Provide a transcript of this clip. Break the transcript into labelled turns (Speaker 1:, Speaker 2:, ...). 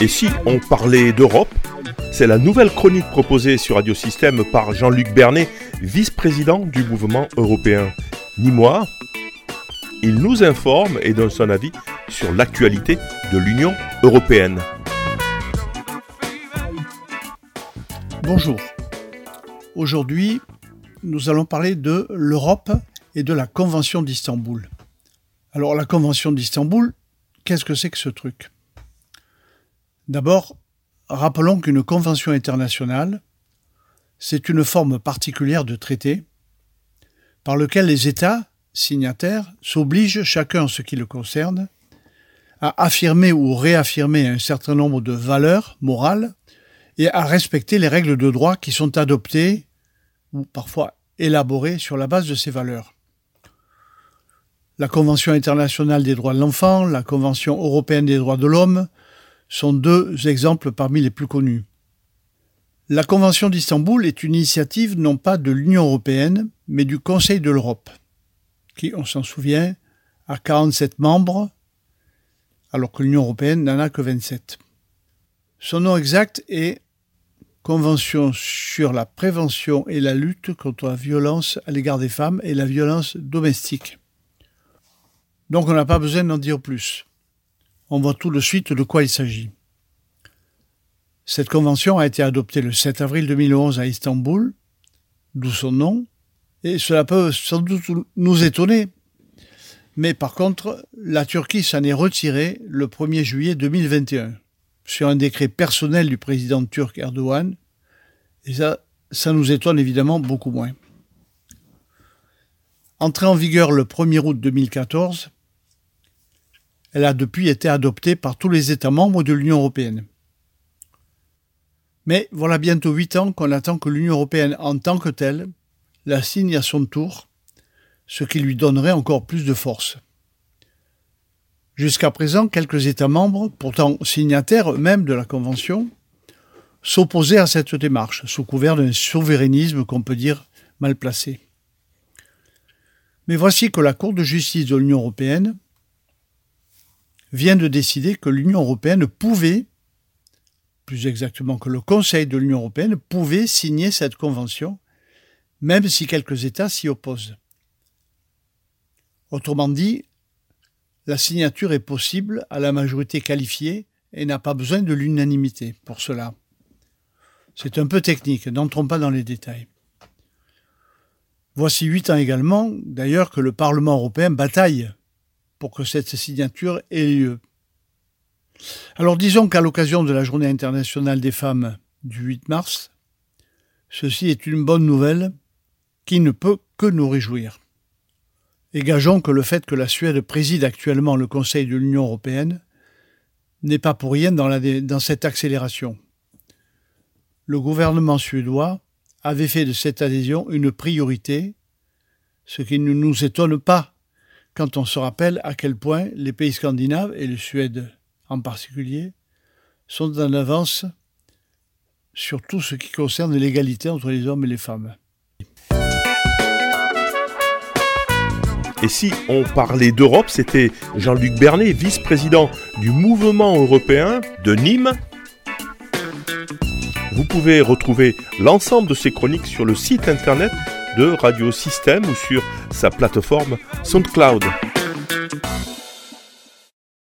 Speaker 1: Et si on parlait d'Europe C'est la nouvelle chronique proposée sur Radio Système par Jean-Luc Bernet, vice-président du mouvement européen. Ni moi, il nous informe et donne son avis sur l'actualité de l'Union européenne.
Speaker 2: Bonjour. Aujourd'hui, nous allons parler de l'Europe et de la Convention d'Istanbul. Alors la Convention d'Istanbul, qu'est-ce que c'est que ce truc? D'abord, rappelons qu'une convention internationale, c'est une forme particulière de traité par lequel les États signataires s'obligent, chacun en ce qui le concerne, à affirmer ou réaffirmer un certain nombre de valeurs morales et à respecter les règles de droit qui sont adoptées ou parfois élaborées sur la base de ces valeurs. La Convention internationale des droits de l'enfant, la Convention européenne des droits de l'homme, sont deux exemples parmi les plus connus. La Convention d'Istanbul est une initiative non pas de l'Union européenne, mais du Conseil de l'Europe, qui, on s'en souvient, a 47 membres, alors que l'Union européenne n'en a que 27. Son nom exact est Convention sur la prévention et la lutte contre la violence à l'égard des femmes et la violence domestique. Donc on n'a pas besoin d'en dire plus on voit tout de suite de quoi il s'agit. Cette convention a été adoptée le 7 avril 2011 à Istanbul, d'où son nom, et cela peut sans doute nous étonner. Mais par contre, la Turquie s'en est retirée le 1er juillet 2021 sur un décret personnel du président turc Erdogan, et ça, ça nous étonne évidemment beaucoup moins. Entrée en vigueur le 1er août 2014, elle a depuis été adoptée par tous les États membres de l'Union européenne. Mais voilà bientôt huit ans qu'on attend que l'Union européenne en tant que telle la signe à son tour, ce qui lui donnerait encore plus de force. Jusqu'à présent, quelques États membres, pourtant signataires eux-mêmes de la Convention, s'opposaient à cette démarche, sous couvert d'un souverainisme qu'on peut dire mal placé. Mais voici que la Cour de justice de l'Union européenne vient de décider que l'Union européenne pouvait, plus exactement que le Conseil de l'Union européenne, pouvait signer cette convention, même si quelques États s'y opposent. Autrement dit, la signature est possible à la majorité qualifiée et n'a pas besoin de l'unanimité pour cela. C'est un peu technique, n'entrons pas dans les détails. Voici huit ans également, d'ailleurs, que le Parlement européen bataille pour que cette signature ait lieu. Alors disons qu'à l'occasion de la Journée internationale des femmes du 8 mars, ceci est une bonne nouvelle qui ne peut que nous réjouir. Et gageons que le fait que la Suède préside actuellement le Conseil de l'Union européenne n'est pas pour rien dans, dans cette accélération. Le gouvernement suédois avait fait de cette adhésion une priorité, ce qui ne nous étonne pas quand on se rappelle à quel point les pays scandinaves, et le Suède en particulier, sont en avance sur tout ce qui concerne l'égalité entre les hommes et les femmes.
Speaker 1: Et si on parlait d'Europe, c'était Jean-Luc Bernet, vice-président du mouvement européen de Nîmes. Vous pouvez retrouver l'ensemble de ces chroniques sur le site internet de Radio Système ou sur sa plateforme SoundCloud.